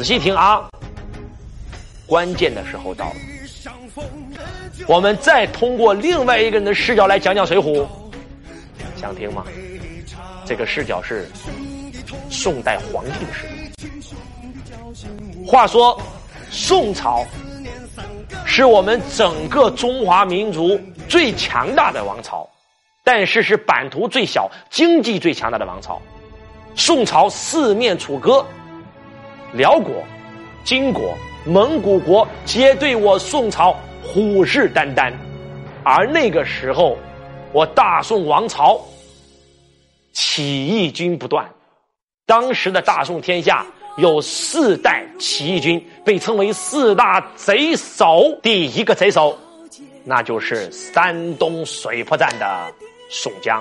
仔细听啊，关键的时候到了。我们再通过另外一个人的视角来讲讲《水浒》，想听吗？这个视角是宋代皇帝的视角。话说宋朝是我们整个中华民族最强大的王朝，但是是版图最小、经济最强大的王朝。宋朝四面楚歌，辽国、金国、蒙古国皆对我宋朝虎视眈眈，而那个时候，我大宋王朝起义军不断。当时的大宋天下有四代起义军，被称为四大贼首。第一个贼首，那就是山东水泊站的宋江；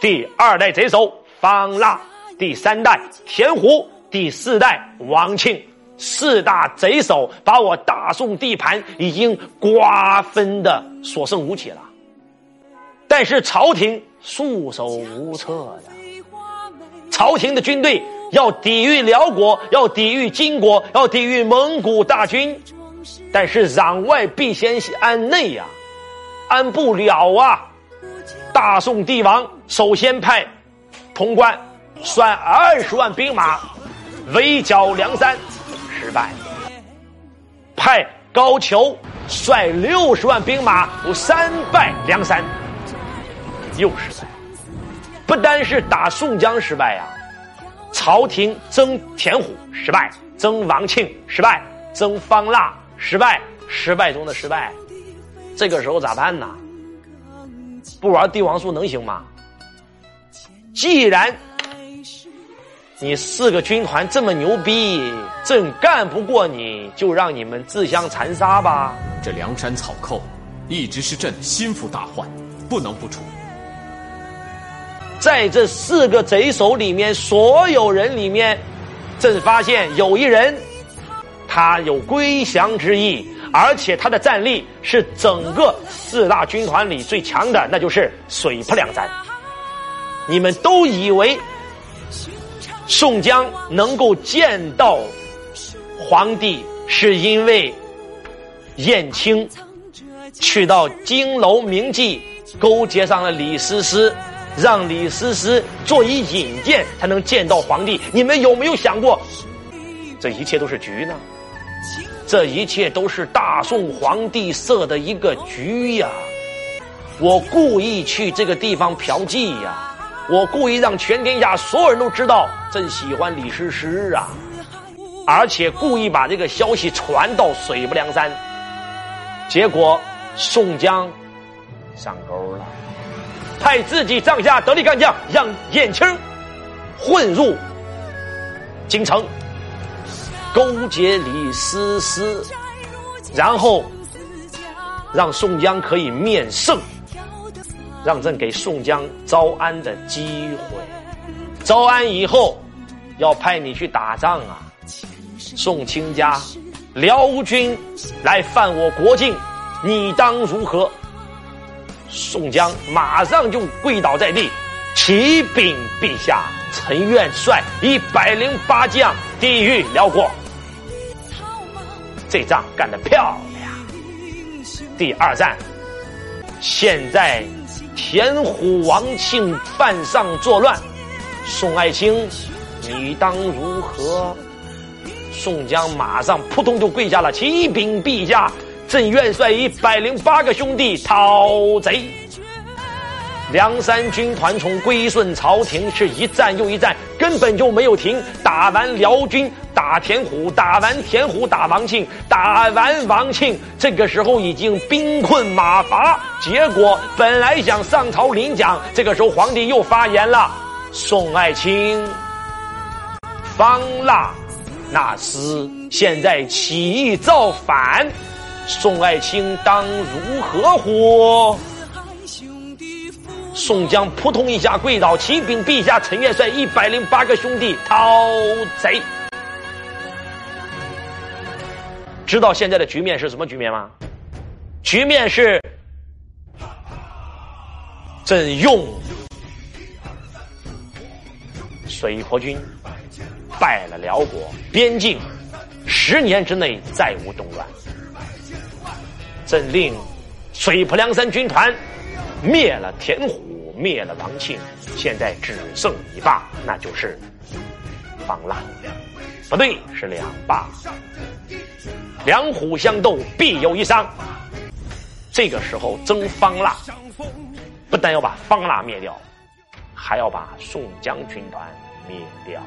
第二代贼首方腊。第三代田虎，第四代王庆，四大贼首把我大宋地盘已经瓜分的所剩无几了。但是朝廷束手无策呀，朝廷的军队要抵御辽国，要抵御金国，要抵御蒙古大军，但是攘外必先安内呀，安不了啊！大宋帝王首先派潼关。率二十万兵马围剿梁山，失败；派高俅率六十万兵马三败梁山，又失败。不单是打宋江失败呀，朝廷征田虎失败，征王庆失败，征方腊失败，失败中的失败。这个时候咋办呢？不玩帝王术能行吗？既然你四个军团这么牛逼，朕干不过你，就让你们自相残杀吧。这梁山草寇一直是朕心腹大患，不能不除。在这四个贼首里面，所有人里面，朕发现有一人，他有归降之意，而且他的战力是整个四大军团里最强的，那就是水泊梁山。你们都以为。宋江能够见到皇帝，是因为燕青去到金楼铭记，勾结上了李师师，让李师师做一引荐，才能见到皇帝。你们有没有想过，这一切都是局呢？这一切都是大宋皇帝设的一个局呀！我故意去这个地方嫖妓呀！我故意让全天下所有人都知道朕喜欢李师师啊，而且故意把这个消息传到水泊梁山，结果宋江上钩了，派自己帐下得力干将让燕青混入京城，勾结李师师，然后让宋江可以面圣。让朕给宋江招安的机会，招安以后，要派你去打仗啊！宋清家辽军来犯我国境，你当如何？宋江马上就跪倒在地，启禀陛下，臣愿率一百零八将抵御辽国。这仗干得漂亮！第二战，现在。田虎、王庆犯上作乱，宋爱卿，你当如何？宋江马上扑通就跪下了，启禀陛下，朕愿率一百零八个兄弟讨贼。梁山军团从归顺朝廷是一战又一战，根本就没有停。打完辽军，打田虎，打完田虎，打王庆，打完王庆，这个时候已经兵困马乏。结果本来想上朝领奖，这个时候皇帝又发言了：宋爱卿、方腊、那厮现在起义造反，宋爱卿当如何乎？宋江扑通一下跪倒，启禀陛下，陈元帅一百零八个兄弟讨贼。知道现在的局面是什么局面吗？局面是朕用水泊军败了辽国，边境十年之内再无动乱。朕令水泊梁山军团灭了田虎，灭了王庆，现在只剩一霸，那就是方腊。不对，是两霸。两虎相斗，必有一伤。这个时候征方腊，不但要把方腊灭掉，还要把宋江军团灭掉。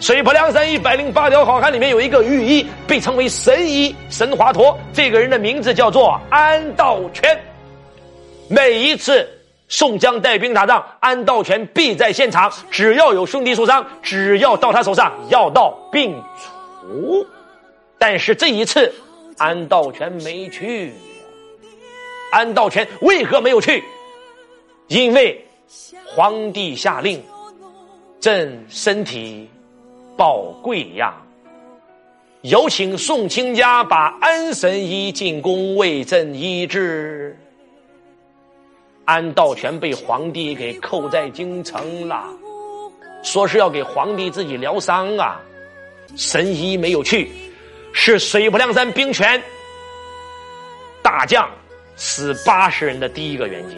水泊梁山一百零八条好汉里面有一个御医，被称为神医神华佗。这个人的名字叫做安道全。每一次宋江带兵打仗，安道全必在现场。只要有兄弟受伤，只要到他手上，药到病除。但是这一次，安道全没去。安道全为何没有去？因为皇帝下令，朕身体。宝贵呀！有请宋清家把安神医进宫为朕医治。安道全被皇帝给扣在京城了，说是要给皇帝自己疗伤啊。神医没有去，是水泊梁山兵权大将死八十人的第一个原因。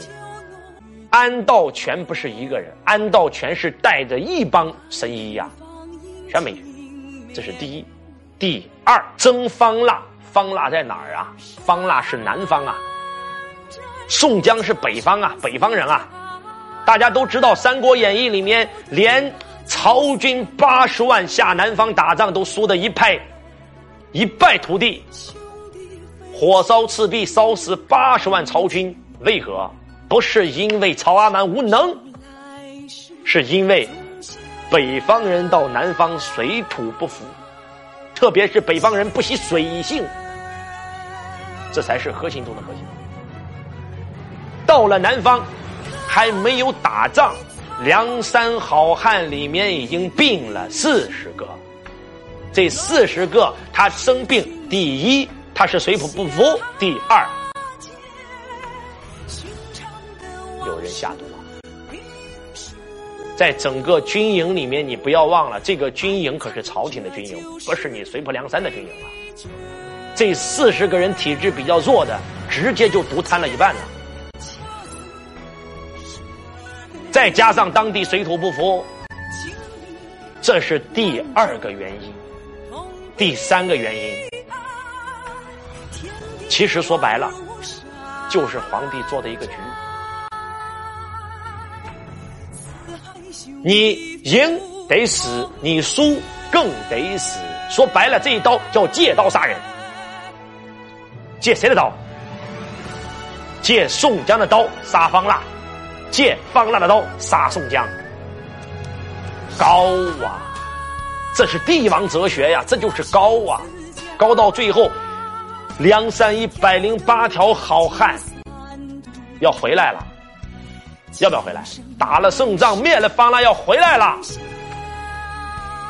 安道全不是一个人，安道全是带着一帮神医呀。全没去，这是第一。第二，征方腊，方腊在哪儿啊？方腊是南方啊，宋江是北方啊，北方人啊。大家都知道，《三国演义》里面连曹军八十万下南方打仗都输得一败一败涂地，火烧赤壁烧死八十万曹军，为何？不是因为曹阿瞒无能，是因为。北方人到南方水土不服，特别是北方人不习水性，这才是核心中的核心。到了南方，还没有打仗，梁山好汉里面已经病了四十个。这四十个他生病，第一他是水土不服，第二有人下毒。在整个军营里面，你不要忘了，这个军营可是朝廷的军营，不是你水泊梁山的军营啊。这四十个人体质比较弱的，直接就毒瘫了一半了。再加上当地水土不服，这是第二个原因。第三个原因，其实说白了，就是皇帝做的一个局。你赢得死，你输更得死。说白了，这一刀叫借刀杀人。借谁的刀？借宋江的刀杀方腊，借方腊的刀杀宋江。高啊！这是帝王哲学呀，这就是高啊！高到最后，梁山一百零八条好汉要回来了。要不要回来？打了胜仗，灭了方腊，要回来了。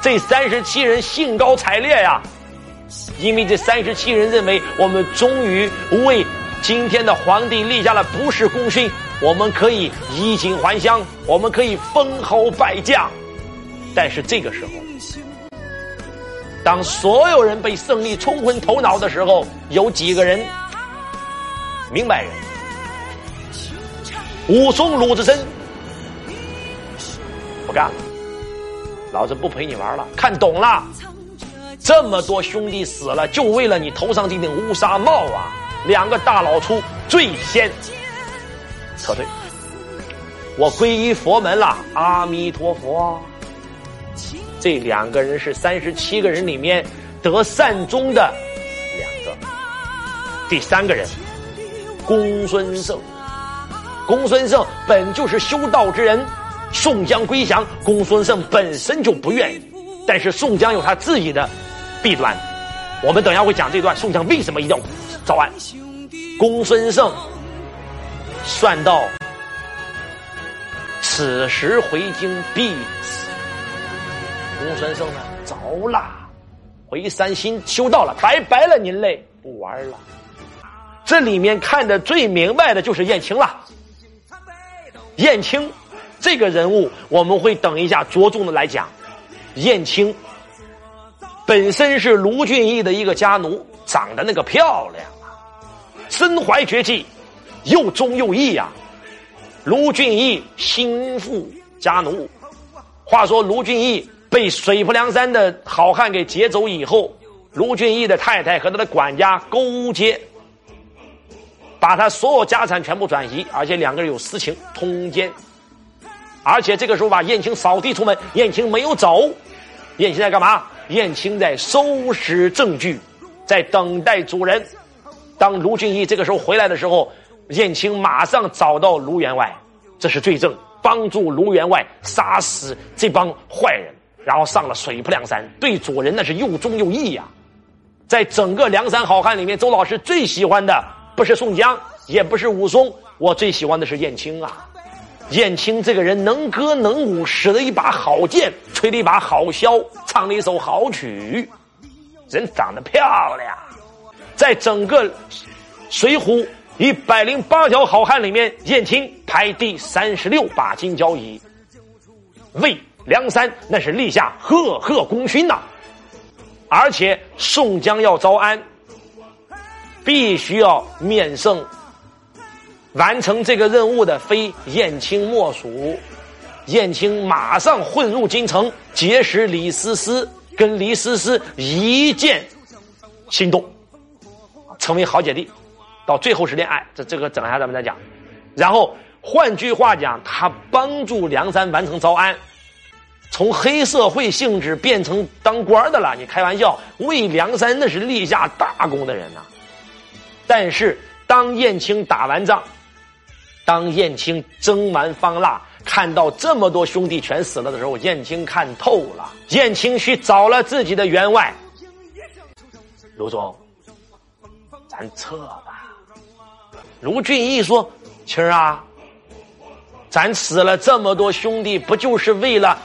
这三十七人兴高采烈呀，因为这三十七人认为，我们终于为今天的皇帝立下了不世功勋，我们可以衣锦还乡，我们可以封侯拜将。但是这个时候，当所有人被胜利冲昏头脑的时候，有几个人，明白人。武松、鲁智深不干了，老子不陪你玩了，看懂了，这么多兄弟死了，就为了你头上这顶乌纱帽啊！两个大老粗最先。撤退，我皈依佛门了，阿弥陀佛。这两个人是三十七个人里面得善终的两个，第三个人公孙胜。公孙胜本就是修道之人，宋江归降，公孙胜本身就不愿意，但是宋江有他自己的弊端，我们等下会讲这段，宋江为什么一定要早安？公孙胜算到此时回京必死，公孙胜呢着了，回山新修道了，拜拜了您嘞，不玩了。这里面看的最明白的就是燕青了。燕青这个人物，我们会等一下着重的来讲。燕青本身是卢俊义的一个家奴，长得那个漂亮，身怀绝技，又忠又义呀。卢俊义心腹家奴，话说卢俊义被水泊梁山的好汉给劫走以后，卢俊义的太太和他的管家勾结，把他所有家产全部转移，而且两个人有私情通奸，而且这个时候把燕青扫地出门，燕青没有走，燕青在干嘛？燕青在收拾证据，在等待主人。当卢俊义这个时候回来的时候，燕青马上找到卢员外，这是罪证，帮助卢员外杀死这帮坏人，然后上了水泊梁山，对主人那是又忠又义呀。在整个梁山好汉里面，周老师最喜欢的不是宋江，也不是武松，我最喜欢的是燕青啊。燕青这个人能歌能舞，使了一把好剑，吹了一把好箫，唱了一首好曲，人长得漂亮，在整个《水浒》一百零八条好汉里面，燕青排第三十六，把金交椅，为梁山那是立下赫赫功勋呐。而且宋江要招安，必须要面圣。完成这个任务的非燕青莫属，燕青马上混入京城，结识李师师，跟李师师一见心动，成为好姐弟，到最后是恋爱。这这个等一下咱们再讲。然后换句话讲，他帮助梁山完成招安，从黑社会性质变成当官的了。你开玩笑，为梁山那是立下大功的人呐。但是当燕青打完仗。当燕青蒸完方腊，看到这么多兄弟全死了的时候，燕青看透了。燕青去找了自己的员外卢总，咱撤吧。卢俊义说：“青儿啊，咱死了这么多兄弟，不就是为了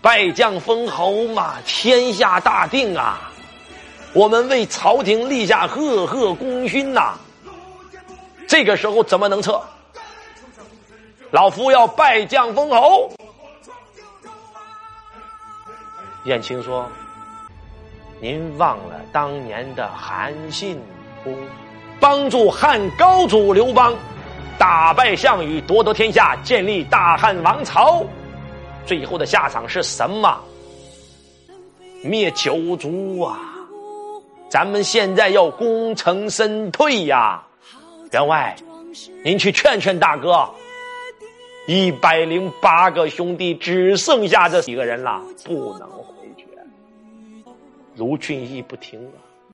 拜将封侯吗？天下大定啊！我们为朝廷立下赫赫功勋呐！这个时候怎么能撤？”老夫要拜将封侯。燕青说：“您忘了当年的韩信？帮助汉高祖刘邦打败项羽，夺得天下，建立大汉王朝，最后的下场是什么？灭九族啊！咱们现在要功成身退呀！员外，您去劝劝大哥。”一百零八个兄弟只剩下这几个人了，不能回去。卢俊义不听了。